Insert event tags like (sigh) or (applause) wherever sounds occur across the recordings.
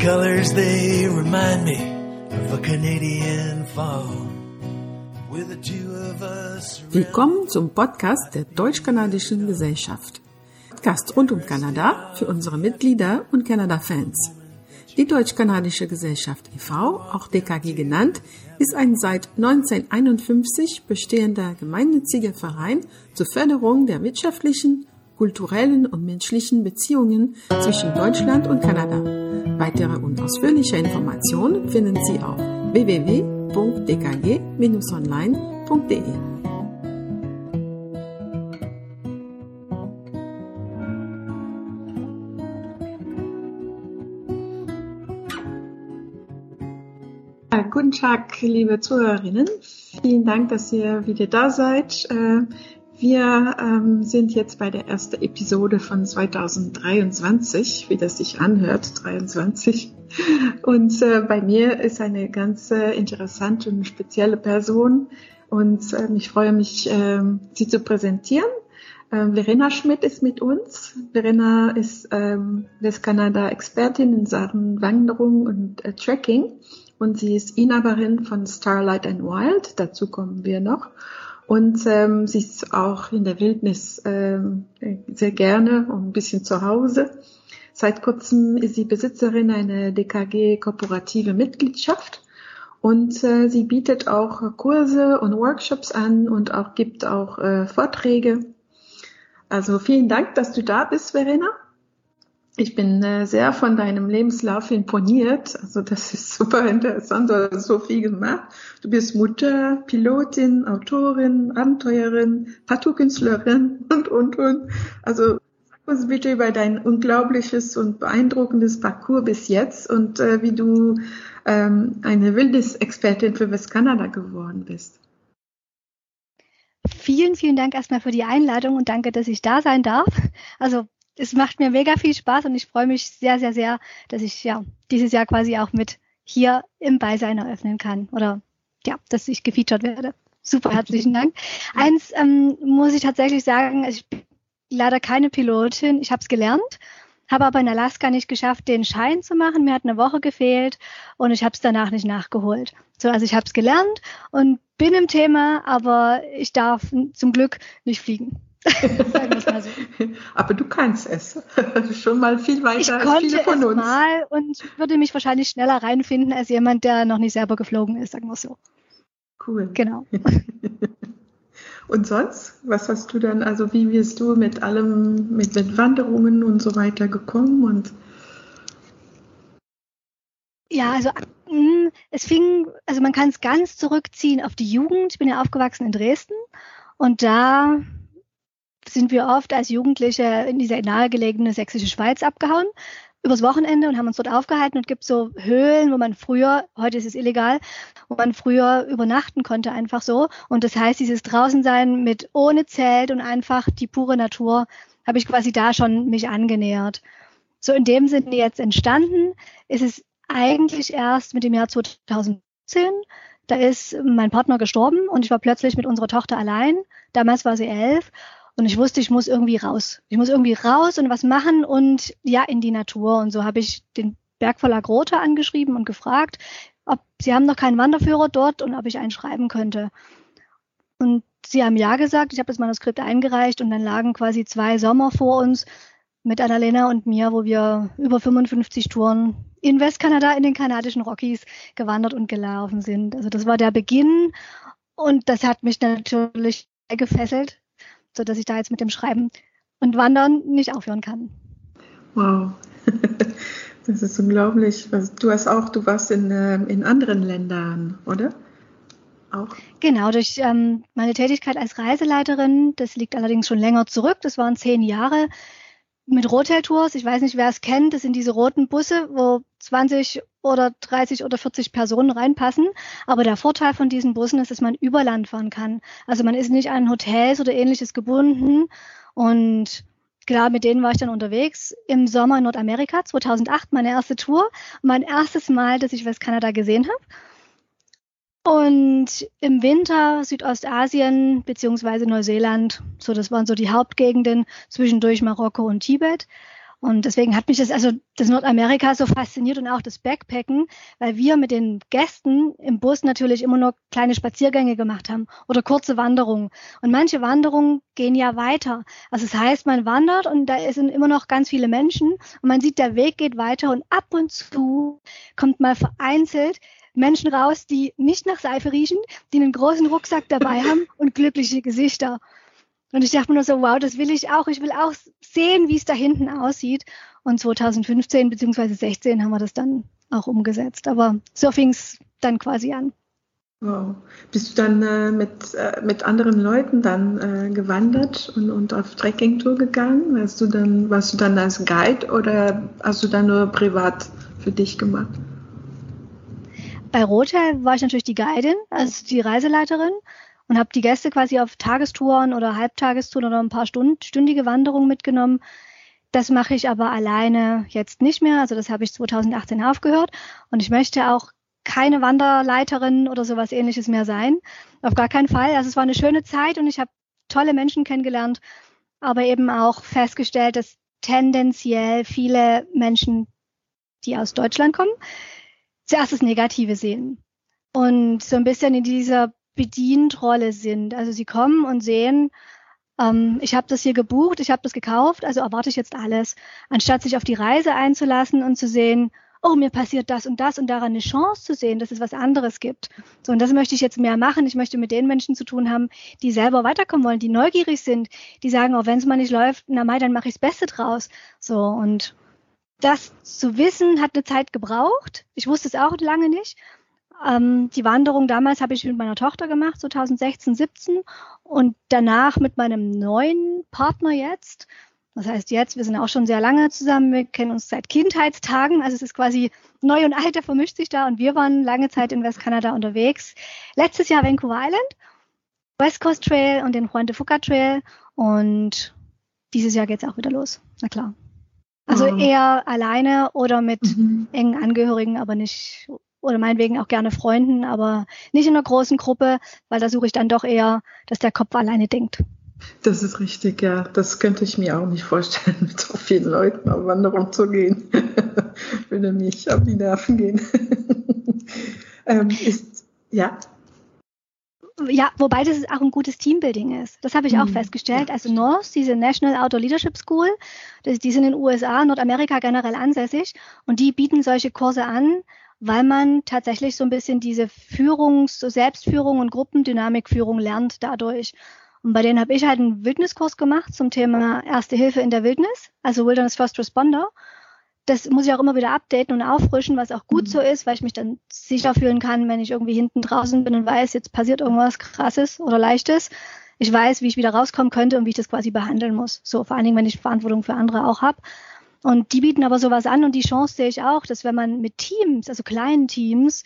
colors, they remind me of a Canadian fall. Willkommen zum Podcast der Deutsch-Kanadischen Gesellschaft. Podcast rund um Kanada für unsere Mitglieder und Kanada-Fans. Die Deutsch-Kanadische Gesellschaft e.V., auch DKG genannt, ist ein seit 1951 bestehender gemeinnütziger Verein zur Förderung der wirtschaftlichen, kulturellen und menschlichen Beziehungen zwischen Deutschland und Kanada. Weitere und ausführliche Informationen finden Sie auf www.dkg-online.de. Guten Tag, liebe Zuhörerinnen. Vielen Dank, dass ihr wieder da seid. Wir ähm, sind jetzt bei der ersten Episode von 2023, wie das sich anhört, 23. Und äh, bei mir ist eine ganz äh, interessante und spezielle Person. Und äh, ich freue mich, äh, sie zu präsentieren. Ähm, Verena Schmidt ist mit uns. Verena ist ähm, Westkanada-Expertin in Sachen Wanderung und äh, Tracking. Und sie ist Inhaberin von Starlight and Wild. Dazu kommen wir noch. Und ähm, sie ist auch in der Wildnis ähm, sehr gerne und ein bisschen zu Hause. Seit kurzem ist sie Besitzerin einer DKG-kooperative Mitgliedschaft und äh, sie bietet auch Kurse und Workshops an und auch gibt auch äh, Vorträge. Also vielen Dank, dass du da bist, Verena. Ich bin äh, sehr von deinem Lebenslauf imponiert. Also das ist (laughs) super interessant. Du hast so viel gemacht. Du bist Mutter, Pilotin, Autorin, Abenteuerin, Tattoo-Künstlerin (laughs) und, und, und. Also sag uns bitte über dein unglaubliches und beeindruckendes Parcours bis jetzt und äh, wie du ähm, eine Wildnisexpertin für Westkanada geworden bist. Vielen, vielen Dank erstmal für die Einladung und danke, dass ich da sein darf. Also es macht mir mega viel Spaß und ich freue mich sehr, sehr, sehr, dass ich ja dieses Jahr quasi auch mit hier im Beisein eröffnen kann oder ja, dass ich gefeatured werde. Super, herzlichen Dank. (laughs) Eins ähm, muss ich tatsächlich sagen, ich bin leider keine Pilotin. Ich habe es gelernt, habe aber in Alaska nicht geschafft, den Schein zu machen. Mir hat eine Woche gefehlt und ich habe es danach nicht nachgeholt. So, also ich habe es gelernt und bin im Thema, aber ich darf zum Glück nicht fliegen. So. (laughs) Aber du kannst es. Schon mal viel weiter ich als viele von es uns. Mal und würde mich wahrscheinlich schneller reinfinden als jemand, der noch nicht selber geflogen ist, sagen wir so. Cool. Genau. (laughs) und sonst? Was hast du dann, also wie bist du mit allem, mit, mit Wanderungen und so weiter gekommen und ja, also mm, es fing, also man kann es ganz zurückziehen auf die Jugend. Ich bin ja aufgewachsen in Dresden und da sind wir oft als Jugendliche in diese nahegelegene sächsische Schweiz abgehauen übers Wochenende und haben uns dort aufgehalten und gibt so Höhlen, wo man früher, heute ist es illegal, wo man früher übernachten konnte, einfach so. Und das heißt, dieses Draußensein mit ohne Zelt und einfach die pure Natur, habe ich quasi da schon mich angenähert. So in dem Sinne jetzt entstanden ist es eigentlich erst mit dem Jahr 2010. Da ist mein Partner gestorben und ich war plötzlich mit unserer Tochter allein. Damals war sie elf und ich wusste, ich muss irgendwie raus. Ich muss irgendwie raus und was machen und ja, in die Natur. Und so habe ich den Bergverlag Rote angeschrieben und gefragt, ob sie haben noch keinen Wanderführer dort und ob ich einen schreiben könnte. Und sie haben ja gesagt, ich habe das Manuskript eingereicht und dann lagen quasi zwei Sommer vor uns mit Annalena und mir, wo wir über 55 Touren in Westkanada in den kanadischen Rockies gewandert und gelaufen sind. Also das war der Beginn und das hat mich natürlich gefesselt so dass ich da jetzt mit dem Schreiben und Wandern nicht aufhören kann. Wow. (laughs) Das ist unglaublich. Du hast auch, du warst in, ähm, in anderen Ländern, oder? Auch? Genau, durch ähm, meine Tätigkeit als Reiseleiterin, das liegt allerdings schon länger zurück, das waren zehn Jahre, mit Rotel-Tours, ich weiß nicht, wer es kennt, das sind diese roten Busse, wo 20 oder 30 oder 40 Personen reinpassen. Aber der Vorteil von diesen Bussen ist, dass man über Land fahren kann. Also man ist nicht an Hotels oder ähnliches gebunden. Und klar, mit denen war ich dann unterwegs im Sommer in Nordamerika, 2008, meine erste Tour. Mein erstes Mal, dass ich Westkanada gesehen habe. Und im Winter Südostasien beziehungsweise Neuseeland, so das waren so die Hauptgegenden zwischendurch Marokko und Tibet. Und deswegen hat mich das, also das Nordamerika so fasziniert und auch das Backpacken, weil wir mit den Gästen im Bus natürlich immer nur kleine Spaziergänge gemacht haben oder kurze Wanderungen. Und manche Wanderungen gehen ja weiter. Also das heißt, man wandert und da sind immer noch ganz viele Menschen und man sieht, der Weg geht weiter und ab und zu kommt mal vereinzelt Menschen raus, die nicht nach Seife riechen, die einen großen Rucksack dabei (laughs) haben und glückliche Gesichter. Und ich dachte mir nur so, wow, das will ich auch. Ich will auch sehen, wie es da hinten aussieht. Und 2015 bzw. 16 haben wir das dann auch umgesetzt. Aber so fing es dann quasi an. Wow. Bist du dann äh, mit, äh, mit anderen Leuten dann äh, gewandert und, und auf Trekkingtour gegangen? Warst du, dann, warst du dann als Guide oder hast du dann nur privat für dich gemacht? Bei Rothel war ich natürlich die Guidin, also die Reiseleiterin und habe die Gäste quasi auf Tagestouren oder Halbtagestouren oder ein paar Stunden, stündige Wanderungen mitgenommen. Das mache ich aber alleine jetzt nicht mehr. Also das habe ich 2018 aufgehört. Und ich möchte auch keine Wanderleiterin oder sowas ähnliches mehr sein. Auf gar keinen Fall. Also es war eine schöne Zeit und ich habe tolle Menschen kennengelernt, aber eben auch festgestellt, dass tendenziell viele Menschen, die aus Deutschland kommen, zuerst das Negative sehen und so ein bisschen in dieser Bedientrolle sind. Also sie kommen und sehen, ähm, ich habe das hier gebucht, ich habe das gekauft, also erwarte ich jetzt alles, anstatt sich auf die Reise einzulassen und zu sehen, oh, mir passiert das und das und daran eine Chance zu sehen, dass es was anderes gibt. So, und das möchte ich jetzt mehr machen. Ich möchte mit den Menschen zu tun haben, die selber weiterkommen wollen, die neugierig sind, die sagen, oh, wenn es mal nicht läuft, na mai, dann mache ich das Beste draus. So, und das zu wissen, hat eine Zeit gebraucht. Ich wusste es auch lange nicht. Ähm, die Wanderung damals habe ich mit meiner Tochter gemacht, 2016, 17 und danach mit meinem neuen Partner jetzt. Das heißt jetzt, wir sind auch schon sehr lange zusammen, wir kennen uns seit Kindheitstagen, also es ist quasi neu und alt, der vermischt sich da und wir waren lange Zeit in Westkanada unterwegs. Letztes Jahr Vancouver Island, West Coast Trail und den Juan de Fuca Trail und dieses Jahr geht's auch wieder los, na klar. Also oh. eher alleine oder mit mhm. engen Angehörigen, aber nicht oder meinetwegen auch gerne Freunden, aber nicht in einer großen Gruppe, weil da suche ich dann doch eher, dass der Kopf alleine denkt. Das ist richtig, ja. Das könnte ich mir auch nicht vorstellen, (laughs) mit so vielen Leuten auf Wanderung zu gehen. (laughs) Würde mich auf die Nerven gehen. (laughs) ähm, ist, ja. Ja, wobei das auch ein gutes Teambuilding ist. Das habe ich auch mhm. festgestellt. Also NORS, diese National Outdoor Leadership School, die sind in den USA, Nordamerika generell ansässig und die bieten solche Kurse an, weil man tatsächlich so ein bisschen diese Führungs-, Selbstführung und Gruppendynamikführung lernt dadurch. Und bei denen habe ich halt einen Wildniskurs gemacht zum Thema Erste Hilfe in der Wildnis, also Wilderness First Responder. Das muss ich auch immer wieder updaten und auffrischen, was auch gut mhm. so ist, weil ich mich dann sicher fühlen kann, wenn ich irgendwie hinten draußen bin und weiß, jetzt passiert irgendwas Krasses oder Leichtes. Ich weiß, wie ich wieder rauskommen könnte und wie ich das quasi behandeln muss. So vor allen Dingen, wenn ich Verantwortung für andere auch habe. Und die bieten aber sowas an und die Chance sehe ich auch, dass wenn man mit Teams, also kleinen Teams,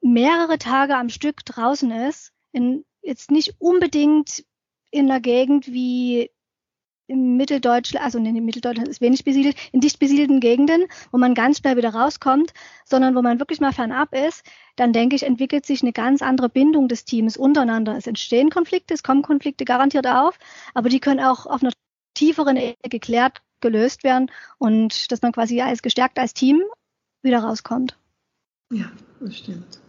mehrere Tage am Stück draußen ist, in, jetzt nicht unbedingt in einer Gegend wie im Mitteldeutschland, also in Mitteldeutschland ist wenig besiedelt, in dicht besiedelten Gegenden, wo man ganz schnell wieder rauskommt, sondern wo man wirklich mal fernab ist, dann denke ich, entwickelt sich eine ganz andere Bindung des Teams untereinander. Es entstehen Konflikte, es kommen Konflikte garantiert auf, aber die können auch auf einer tieferen Ebene geklärt gelöst werden und dass man quasi als gestärkt als Team wieder rauskommt. Ja, das stimmt.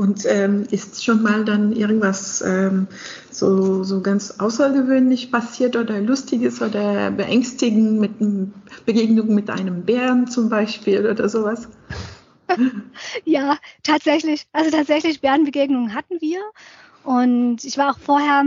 Und ähm, ist schon mal dann irgendwas ähm, so, so ganz außergewöhnlich passiert oder lustiges oder beängstigend mit Begegnung mit einem Bären zum Beispiel oder sowas? (laughs) ja, tatsächlich. Also tatsächlich Bärenbegegnungen hatten wir. Und ich war auch vorher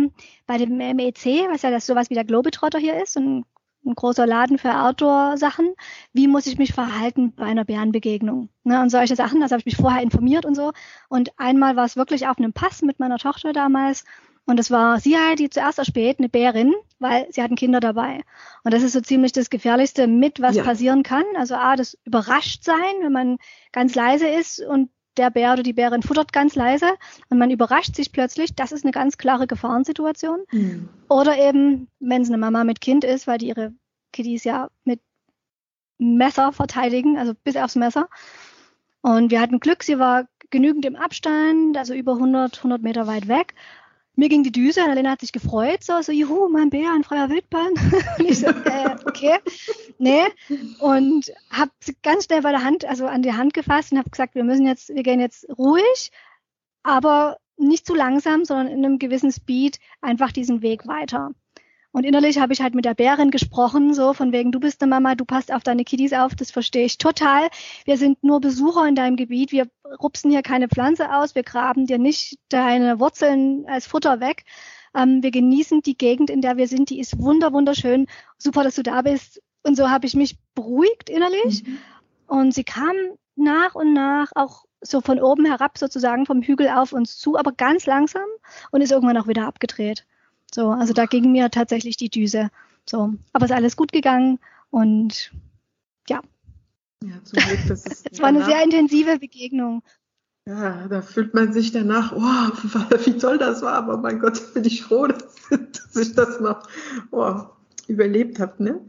bei dem MEC, was ja das sowas wie der Globetrotter hier ist, ein ein großer Laden für Outdoor-Sachen. Wie muss ich mich verhalten bei einer Bärenbegegnung? Ne, und solche Sachen, das habe ich mich vorher informiert und so. Und einmal war es wirklich auf einem Pass mit meiner Tochter damals. Und es war sie halt, die zuerst erspäht, eine Bärin, weil sie hatten Kinder dabei. Und das ist so ziemlich das Gefährlichste mit, was ja. passieren kann. Also A, das überrascht sein, wenn man ganz leise ist und der Bär oder die Bärin futtert ganz leise und man überrascht sich plötzlich, das ist eine ganz klare Gefahrensituation. Mhm. Oder eben, wenn es eine Mama mit Kind ist, weil die ihre Kiddies ja mit Messer verteidigen, also bis aufs Messer. Und wir hatten Glück, sie war genügend im Abstand, also über 100, 100 Meter weit weg. Mir ging die Düse und Alena hat sich gefreut, so, so, juhu, mein Bär, ein freier Wildbahn. (laughs) und ich so, äh, okay, nee. Und habe sie ganz schnell bei der Hand, also an die Hand gefasst und habe gesagt, wir müssen jetzt, wir gehen jetzt ruhig, aber nicht zu langsam, sondern in einem gewissen Speed einfach diesen Weg weiter. Und innerlich habe ich halt mit der Bärin gesprochen, so von wegen, du bist eine Mama, du passt auf deine Kiddies auf, das verstehe ich total. Wir sind nur Besucher in deinem Gebiet, wir rupsen hier keine Pflanze aus, wir graben dir nicht deine Wurzeln als Futter weg. Ähm, wir genießen die Gegend, in der wir sind, die ist wunder, wunderschön. Super, dass du da bist. Und so habe ich mich beruhigt innerlich. Mhm. Und sie kam nach und nach auch so von oben herab sozusagen vom Hügel auf uns zu, aber ganz langsam und ist irgendwann auch wieder abgedreht. So, also da ging mir tatsächlich die Düse. So, aber es ist alles gut gegangen und ja. Ja, zum Glück, das ist (laughs) es war eine sehr intensive Begegnung. Ja, da fühlt man sich danach, oh, (laughs) wie toll das war, aber mein Gott, (laughs) bin ich froh, dass, dass ich das noch oh, überlebt habe, ne?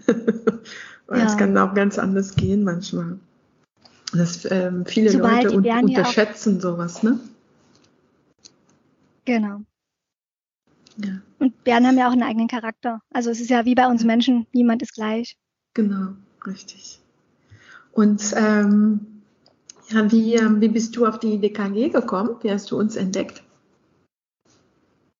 Weil ja. es kann auch ganz anders gehen manchmal. Das ähm, viele Sobald Leute un unterschätzen sowas, ne? Genau. Ja. Und Bären haben ja auch einen eigenen Charakter. Also es ist ja wie bei uns Menschen, niemand ist gleich. Genau, richtig. Und ähm, ja, wie, ähm, wie bist du auf die DKG gekommen? Wie hast du uns entdeckt?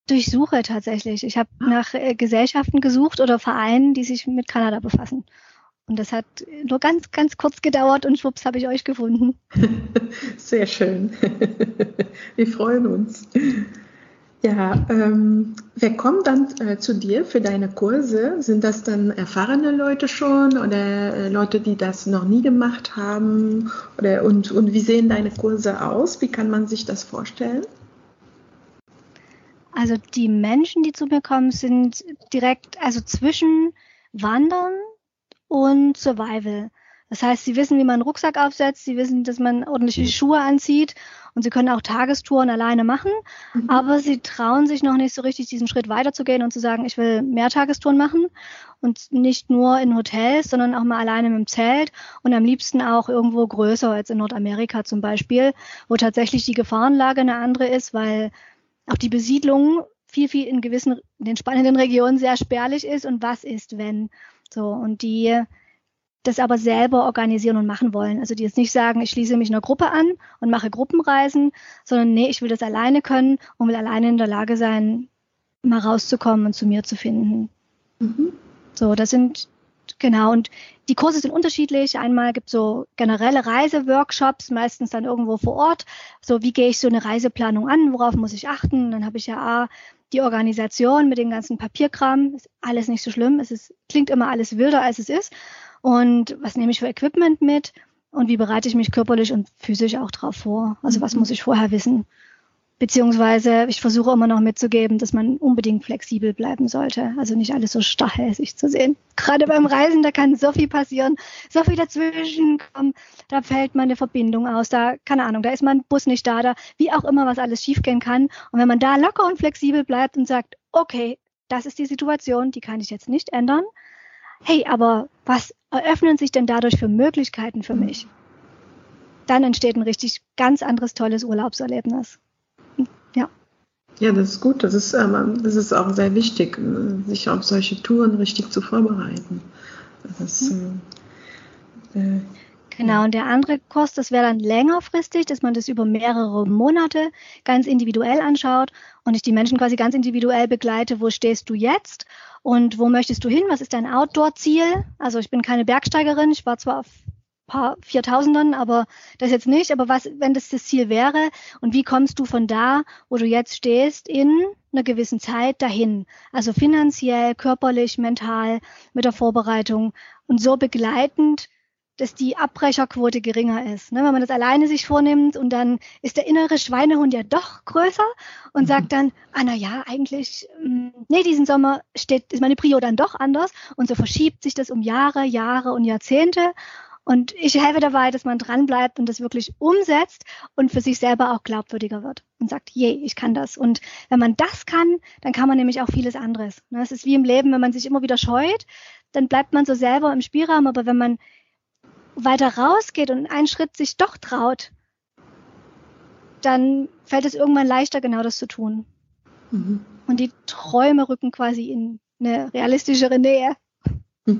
Durch Suche tatsächlich. Ich habe ah. nach äh, Gesellschaften gesucht oder Vereinen, die sich mit Kanada befassen. Und das hat nur ganz, ganz kurz gedauert und schwupps habe ich euch gefunden. (laughs) Sehr schön. (laughs) Wir freuen uns. Ja, ähm, wer kommt dann äh, zu dir für deine Kurse? Sind das dann erfahrene Leute schon oder äh, Leute, die das noch nie gemacht haben? Oder, und, und wie sehen deine Kurse aus? Wie kann man sich das vorstellen? Also die Menschen, die zu mir kommen, sind direkt, also zwischen Wandern und Survival. Das heißt, sie wissen, wie man einen Rucksack aufsetzt, sie wissen, dass man ordentliche mhm. Schuhe anzieht und sie können auch Tagestouren alleine machen, mhm. aber sie trauen sich noch nicht so richtig, diesen Schritt weiterzugehen und zu sagen, ich will mehr Tagestouren machen und nicht nur in Hotels, sondern auch mal alleine mit dem Zelt und am liebsten auch irgendwo größer als in Nordamerika zum Beispiel, wo tatsächlich die Gefahrenlage eine andere ist, weil auch die Besiedlung viel, viel in gewissen, in den spannenden Regionen sehr spärlich ist und was ist, wenn. So, und die das aber selber organisieren und machen wollen. Also die jetzt nicht sagen, ich schließe mich einer Gruppe an und mache Gruppenreisen, sondern nee, ich will das alleine können und will alleine in der Lage sein, mal rauszukommen und zu mir zu finden. Mhm. So, das sind genau und die Kurse sind unterschiedlich. Einmal gibt es so generelle Reiseworkshops, meistens dann irgendwo vor Ort. So, wie gehe ich so eine Reiseplanung an? Worauf muss ich achten? Dann habe ich ja A, die Organisation mit dem ganzen Papierkram. Ist alles nicht so schlimm. Es ist, klingt immer alles wilder, als es ist und was nehme ich für Equipment mit und wie bereite ich mich körperlich und physisch auch drauf vor. Also was mhm. muss ich vorher wissen. Beziehungsweise ich versuche immer noch mitzugeben, dass man unbedingt flexibel bleiben sollte. Also nicht alles so starrhässig zu sehen. Gerade beim Reisen, da kann so viel passieren, so viel dazwischen kommen. Da fällt meine Verbindung aus, da, keine Ahnung, da ist mein Bus nicht da, da, wie auch immer, was alles schiefgehen kann. Und wenn man da locker und flexibel bleibt und sagt, okay, das ist die Situation, die kann ich jetzt nicht ändern, hey, aber was eröffnen sich denn dadurch für Möglichkeiten für mich? Dann entsteht ein richtig ganz anderes tolles Urlaubserlebnis. Ja. Ja, das ist gut. Das ist, ähm, das ist auch sehr wichtig, sich auf solche Touren richtig zu vorbereiten. Das, mhm. äh, Genau, und der andere Kurs, das wäre dann längerfristig, dass man das über mehrere Monate ganz individuell anschaut und ich die Menschen quasi ganz individuell begleite, wo stehst du jetzt und wo möchtest du hin, was ist dein Outdoor-Ziel? Also ich bin keine Bergsteigerin, ich war zwar auf paar Viertausendern, aber das jetzt nicht, aber was, wenn das das Ziel wäre und wie kommst du von da, wo du jetzt stehst, in einer gewissen Zeit dahin? Also finanziell, körperlich, mental, mit der Vorbereitung und so begleitend dass die Abbrecherquote geringer ist. Ne? Wenn man das alleine sich vornimmt und dann ist der innere Schweinehund ja doch größer und mhm. sagt dann, ah na ja, eigentlich, mh, mm, nee, diesen Sommer steht, ist meine Prio dann doch anders und so verschiebt sich das um Jahre, Jahre und Jahrzehnte. Und ich helfe dabei, dass man dranbleibt und das wirklich umsetzt und für sich selber auch glaubwürdiger wird und sagt, je, ich kann das. Und wenn man das kann, dann kann man nämlich auch vieles anderes. Ne? Es ist wie im Leben, wenn man sich immer wieder scheut, dann bleibt man so selber im Spielraum. Aber wenn man weiter rausgeht und einen Schritt sich doch traut, dann fällt es irgendwann leichter, genau das zu tun. Mhm. und die Träume rücken quasi in eine realistischere Nähe. (laughs)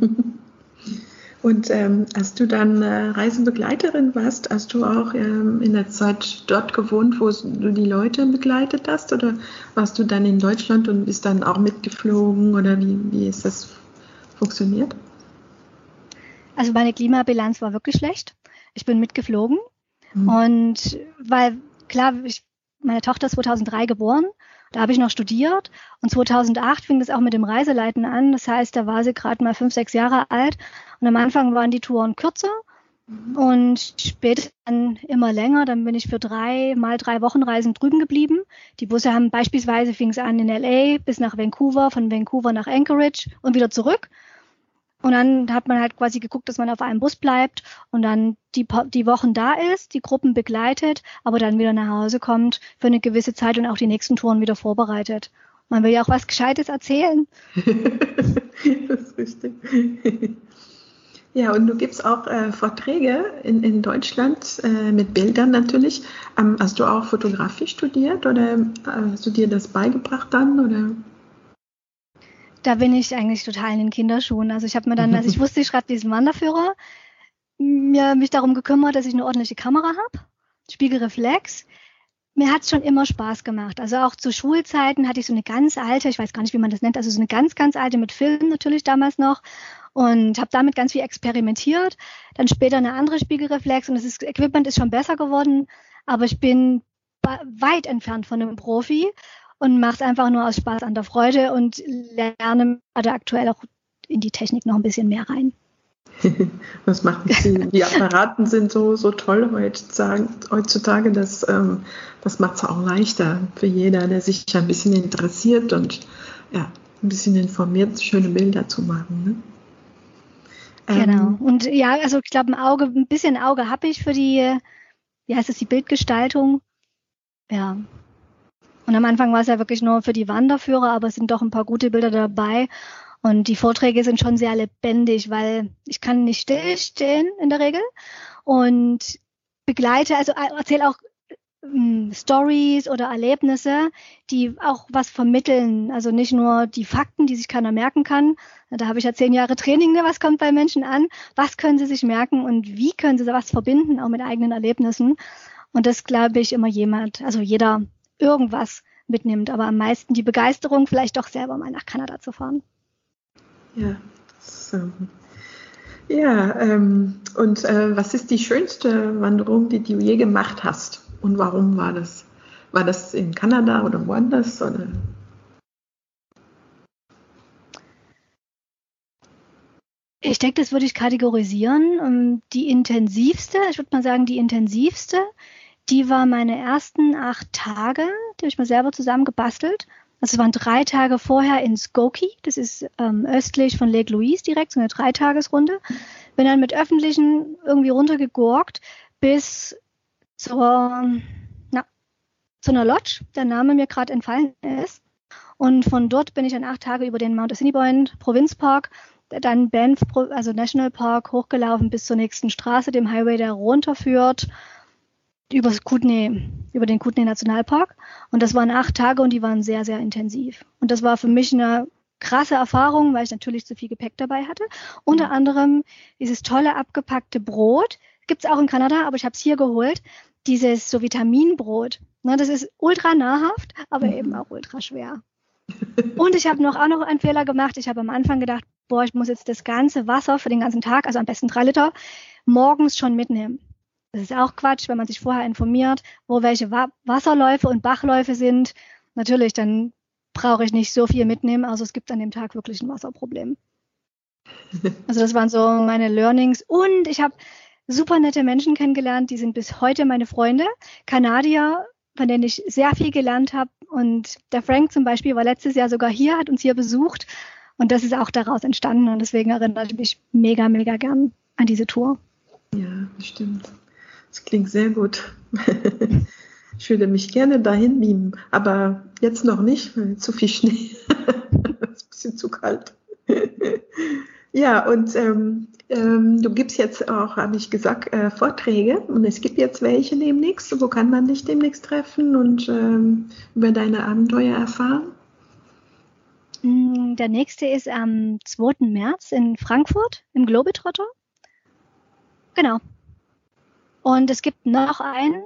Und ähm, als du dann äh, Reisenbegleiterin warst, hast du auch ähm, in der Zeit dort gewohnt, wo du die Leute begleitet hast? Oder warst du dann in Deutschland und bist dann auch mitgeflogen? Oder wie, wie ist das funktioniert? Also meine Klimabilanz war wirklich schlecht. Ich bin mitgeflogen. Mhm. Und weil, klar, ich, meine Tochter ist 2003 geboren da habe ich noch studiert und 2008 fing es auch mit dem Reiseleiten an. Das heißt, da war sie gerade mal fünf, sechs Jahre alt und am Anfang waren die Touren kürzer mhm. und später dann immer länger. Dann bin ich für drei mal drei Wochen Reisen drüben geblieben. Die Busse haben beispielsweise fing es an in LA bis nach Vancouver, von Vancouver nach Anchorage und wieder zurück. Und dann hat man halt quasi geguckt, dass man auf einem Bus bleibt und dann die, die Wochen da ist, die Gruppen begleitet, aber dann wieder nach Hause kommt für eine gewisse Zeit und auch die nächsten Touren wieder vorbereitet. Man will ja auch was Gescheites erzählen. (laughs) das ist richtig. (laughs) Ja, und du gibst auch äh, Vorträge in, in Deutschland äh, mit Bildern natürlich. Ähm, hast du auch Fotografie studiert oder äh, hast du dir das beigebracht dann? Oder? Da bin ich eigentlich total in den Kinderschuhen. Also ich habe mir dann, also ich (laughs) wusste, ich schreibe diesen Wanderführer, mir mich darum gekümmert, dass ich eine ordentliche Kamera habe, Spiegelreflex. Mir hat es schon immer Spaß gemacht. Also auch zu Schulzeiten hatte ich so eine ganz alte, ich weiß gar nicht, wie man das nennt, also so eine ganz, ganz alte mit Film natürlich damals noch und habe damit ganz viel experimentiert. Dann später eine andere Spiegelreflex und das ist, Equipment ist schon besser geworden, aber ich bin weit entfernt von einem Profi und mache es einfach nur aus Spaß an der Freude und lerne also aktuell auch in die Technik noch ein bisschen mehr rein. (laughs) Was macht die, die Apparaten sind so, so toll heutzutage, heutzutage das, ähm, das macht es auch leichter für jeder, der sich ein bisschen interessiert und ja, ein bisschen informiert, schöne Bilder zu machen. Ne? Genau. Ähm, und ja, also ich glaube, ein Auge, ein bisschen Auge habe ich für die, wie heißt es, die Bildgestaltung. Ja, und am Anfang war es ja wirklich nur für die Wanderführer, aber es sind doch ein paar gute Bilder dabei. Und die Vorträge sind schon sehr lebendig, weil ich kann nicht stillstehen in der Regel und begleite, also erzähle auch ähm, Stories oder Erlebnisse, die auch was vermitteln. Also nicht nur die Fakten, die sich keiner merken kann. Da habe ich ja zehn Jahre Training, ne? was kommt bei Menschen an? Was können sie sich merken und wie können sie was verbinden, auch mit eigenen Erlebnissen? Und das glaube ich immer jemand, also jeder irgendwas mitnimmt, aber am meisten die Begeisterung, vielleicht doch selber mal nach Kanada zu fahren. Ja, so. ja ähm, und äh, was ist die schönste Wanderung, die du je gemacht hast? Und warum war das? War das in Kanada oder woanders? Oder? Ich denke, das würde ich kategorisieren. Ähm, die intensivste, ich würde mal sagen, die intensivste die war meine ersten acht Tage, die habe ich mir selber zusammen gebastelt. Also es waren drei Tage vorher in Skokie, das ist ähm, östlich von Lake Louise direkt, so eine Dreitagesrunde. Bin dann mit Öffentlichen irgendwie runtergegurkt bis zur, na, zu einer Lodge, der Name mir gerade entfallen ist. Und von dort bin ich dann acht Tage über den Mount Assiniboine Provinzpark, dann Banff, also National Park, hochgelaufen bis zur nächsten Straße, dem Highway, der runterführt über, Kootenay, über den Kootenay Nationalpark. Und das waren acht Tage und die waren sehr, sehr intensiv. Und das war für mich eine krasse Erfahrung, weil ich natürlich zu viel Gepäck dabei hatte. Unter anderem dieses tolle abgepackte Brot. Gibt's auch in Kanada, aber ich habe es hier geholt. Dieses so Vitaminbrot. Ne, das ist ultra nahrhaft, aber eben auch ultra schwer. Und ich habe noch auch noch einen Fehler gemacht. Ich habe am Anfang gedacht, boah, ich muss jetzt das ganze Wasser für den ganzen Tag, also am besten drei Liter, morgens schon mitnehmen. Das ist auch Quatsch, wenn man sich vorher informiert, wo welche Wa Wasserläufe und Bachläufe sind. Natürlich, dann brauche ich nicht so viel mitnehmen, also es gibt an dem Tag wirklich ein Wasserproblem. (laughs) Also das waren so meine Learnings und ich habe super nette Menschen kennengelernt, die sind bis heute meine Freunde, Kanadier, von denen ich sehr viel gelernt habe und der Frank zum Beispiel war letztes Jahr sogar hier, hat uns hier besucht und das ist auch daraus entstanden und deswegen erinnere ich mich mega, mega gern an diese Tour. Ja, stimmt. Das klingt sehr gut. (laughs) Ich würde mich gerne dahin beamen, aber jetzt noch nicht, weil zu viel Schnee. (laughs) Es ist ein bisschen zu kalt. (laughs) Ja, und ähm, ähm, du gibst jetzt auch, habe ich gesagt, äh, Vorträge und es gibt jetzt welche demnächst. Wo kann man dich demnächst treffen und ähm, über deine Abenteuer erfahren? Mm, der nächste ist am 2. März in Frankfurt im Globetrotter. Genau. Und es gibt noch einen,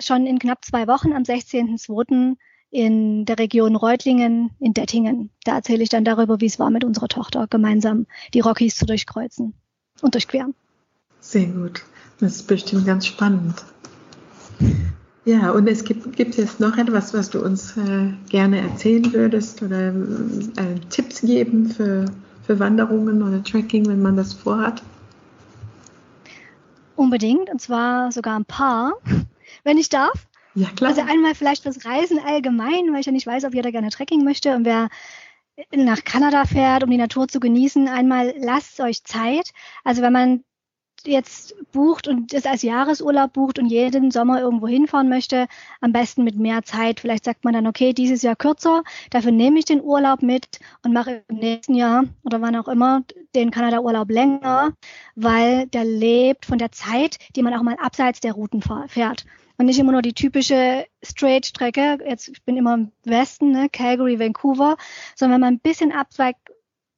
schon in knapp zwei Wochen am 16.02. in der Region Reutlingen in Dettingen. Da erzähle ich dann darüber, wie es war, mit unserer Tochter gemeinsam die Rockies zu durchkreuzen und durchqueren. Sehr gut. Das ist bestimmt ganz spannend. Ja, und es gibt, gibt jetzt noch etwas, was du uns äh, gerne erzählen würdest oder äh, Tipps geben für, für Wanderungen oder Trekking, wenn man das vorhat? Unbedingt, und zwar sogar ein paar, (laughs) wenn ich darf. Ja, klar. Also einmal vielleicht fürs Reisen allgemein, weil ich ja nicht weiß, ob jeder gerne Trekking möchte und wer nach Kanada fährt, um die Natur zu genießen, einmal lasst euch Zeit. Also wenn man jetzt bucht und es als Jahresurlaub bucht und jeden Sommer irgendwo hinfahren möchte, am besten mit mehr Zeit. Vielleicht sagt man dann, okay, dieses Jahr kürzer, dafür nehme ich den Urlaub mit und mache im nächsten Jahr oder wann auch immer den Kanada-Urlaub länger, weil der lebt von der Zeit, die man auch mal abseits der Routen fährt. Und nicht immer nur die typische Straight-Strecke, jetzt ich bin immer im Westen, ne, Calgary, Vancouver, sondern wenn man ein bisschen abzweigt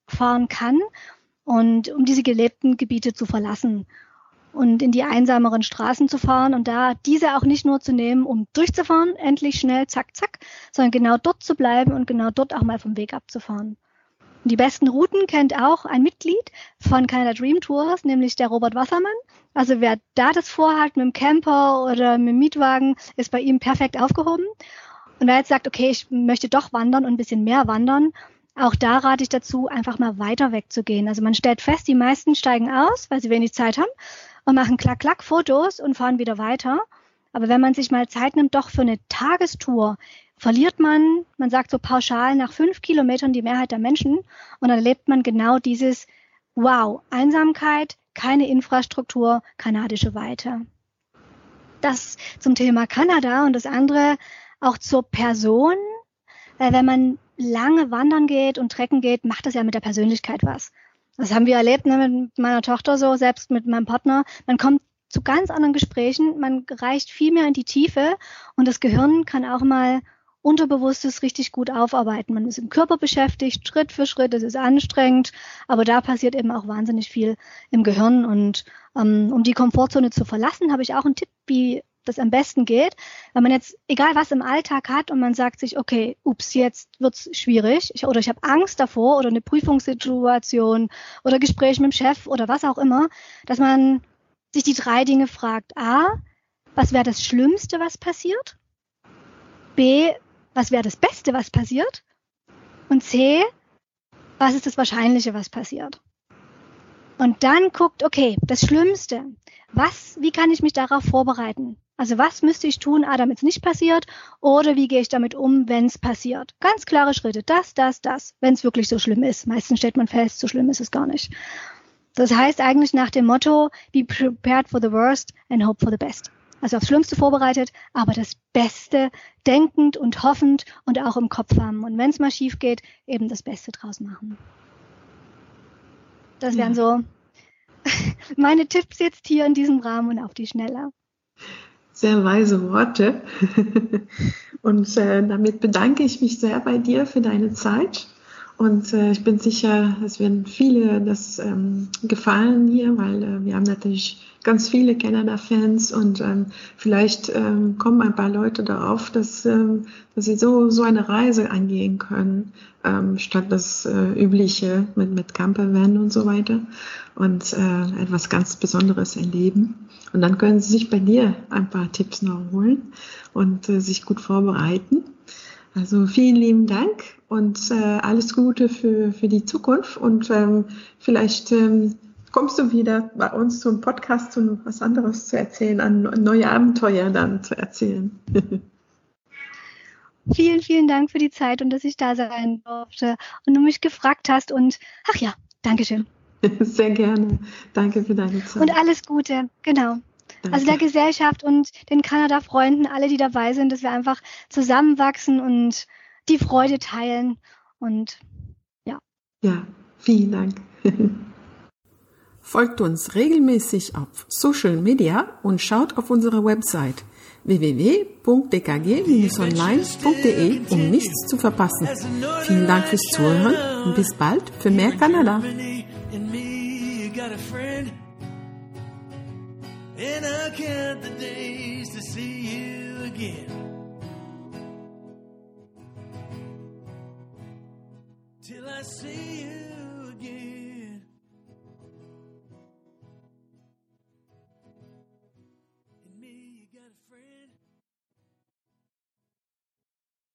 fahren kann und um diese gelebten Gebiete zu verlassen und in die einsameren Straßen zu fahren und da diese auch nicht nur zu nehmen, um durchzufahren, endlich schnell, zack, zack, sondern genau dort zu bleiben und genau dort auch mal vom Weg abzufahren. Und die besten Routen kennt auch ein Mitglied von Canada Dream Tours, nämlich der Robert Wassermann. Also wer da das vorhat mit dem Camper oder mit dem Mietwagen, ist bei ihm perfekt aufgehoben. Und wer jetzt sagt, okay, ich möchte doch wandern und ein bisschen mehr wandern, auch da rate ich dazu, einfach mal weiter wegzugehen. Also man stellt fest, die meisten steigen aus, weil sie wenig Zeit haben und machen klack, klack Fotos und fahren wieder weiter. Aber wenn man sich mal Zeit nimmt, doch für eine Tagestour, verliert man, man sagt so pauschal, nach fünf Kilometern die Mehrheit der Menschen und dann erlebt man genau dieses Wow, Einsamkeit, keine Infrastruktur, kanadische Weite. Das zum Thema Kanada und das andere auch zur Person, weil wenn man lange wandern geht und trecken geht, macht das ja mit der Persönlichkeit was. Das haben wir erlebt ne, mit meiner Tochter so, selbst mit meinem Partner. Man kommt zu ganz anderen Gesprächen, man reicht viel mehr in die Tiefe und das Gehirn kann auch mal Unterbewusstes richtig gut aufarbeiten. Man ist im Körper beschäftigt, Schritt für Schritt, es ist anstrengend, aber da passiert eben auch wahnsinnig viel im Gehirn. Und ähm, um die Komfortzone zu verlassen, habe ich auch einen Tipp, wie das am besten geht. Wenn man jetzt, egal was im Alltag hat und man sagt sich, okay, ups, jetzt wird's schwierig ich, oder ich habe Angst davor oder eine Prüfungssituation oder Gespräch mit dem Chef oder was auch immer, dass man sich die drei Dinge fragt. A, was wäre das Schlimmste, was passiert? B, was wäre das Beste, was passiert? Und C, was ist das Wahrscheinliche, was passiert? Und dann guckt, okay, das Schlimmste, was, wie kann ich mich darauf vorbereiten? Also was müsste ich tun, ah, damit es nicht passiert? Oder wie gehe ich damit um, wenn es passiert? Ganz klare Schritte. Das, das, das, wenn es wirklich so schlimm ist. Meistens stellt man fest, so schlimm ist es gar nicht. Das heißt eigentlich nach dem Motto, be prepared for the worst and hope for the best. Also aufs Schlimmste vorbereitet, aber das Beste denkend und hoffend und auch im Kopf haben. Und wenn es mal schief geht, eben das Beste draus machen. Das wären ja. so (laughs) meine Tipps jetzt hier in diesem Rahmen und auf die Schnelle sehr weise Worte. (laughs) Und äh, damit bedanke ich mich sehr bei dir für deine Zeit. Und äh, ich bin sicher, es werden viele das ähm, gefallen hier, weil äh, wir haben natürlich ganz viele Canada-Fans und ähm, vielleicht ähm, kommen ein paar Leute darauf, dass, ähm, dass sie so, so eine Reise angehen können, ähm, statt das äh, übliche mit, mit Campervan und so weiter und äh, etwas ganz Besonderes erleben. Und dann können sie sich bei dir ein paar Tipps noch holen und äh, sich gut vorbereiten. Also vielen lieben Dank und äh, alles Gute für, für die Zukunft und ähm, vielleicht ähm, kommst du wieder bei uns zum Podcast, um was anderes zu erzählen, an neue Abenteuer dann zu erzählen. (laughs) vielen, vielen Dank für die Zeit und dass ich da sein durfte und du mich gefragt hast und ach ja, Dankeschön. (laughs) Sehr gerne. Danke für deine Zeit. Und alles Gute, genau. Danke. Also der Gesellschaft und den Kanada-Freunden, alle, die dabei sind, dass wir einfach zusammenwachsen und die Freude teilen. Und ja. Ja, vielen Dank. (laughs) Folgt uns regelmäßig auf Social Media und schaut auf unsere Website www.dkg-online.de, um nichts zu verpassen. Vielen Dank fürs Zuhören und bis bald für mehr Kanada. And I count the days to see you again. Till I see you again.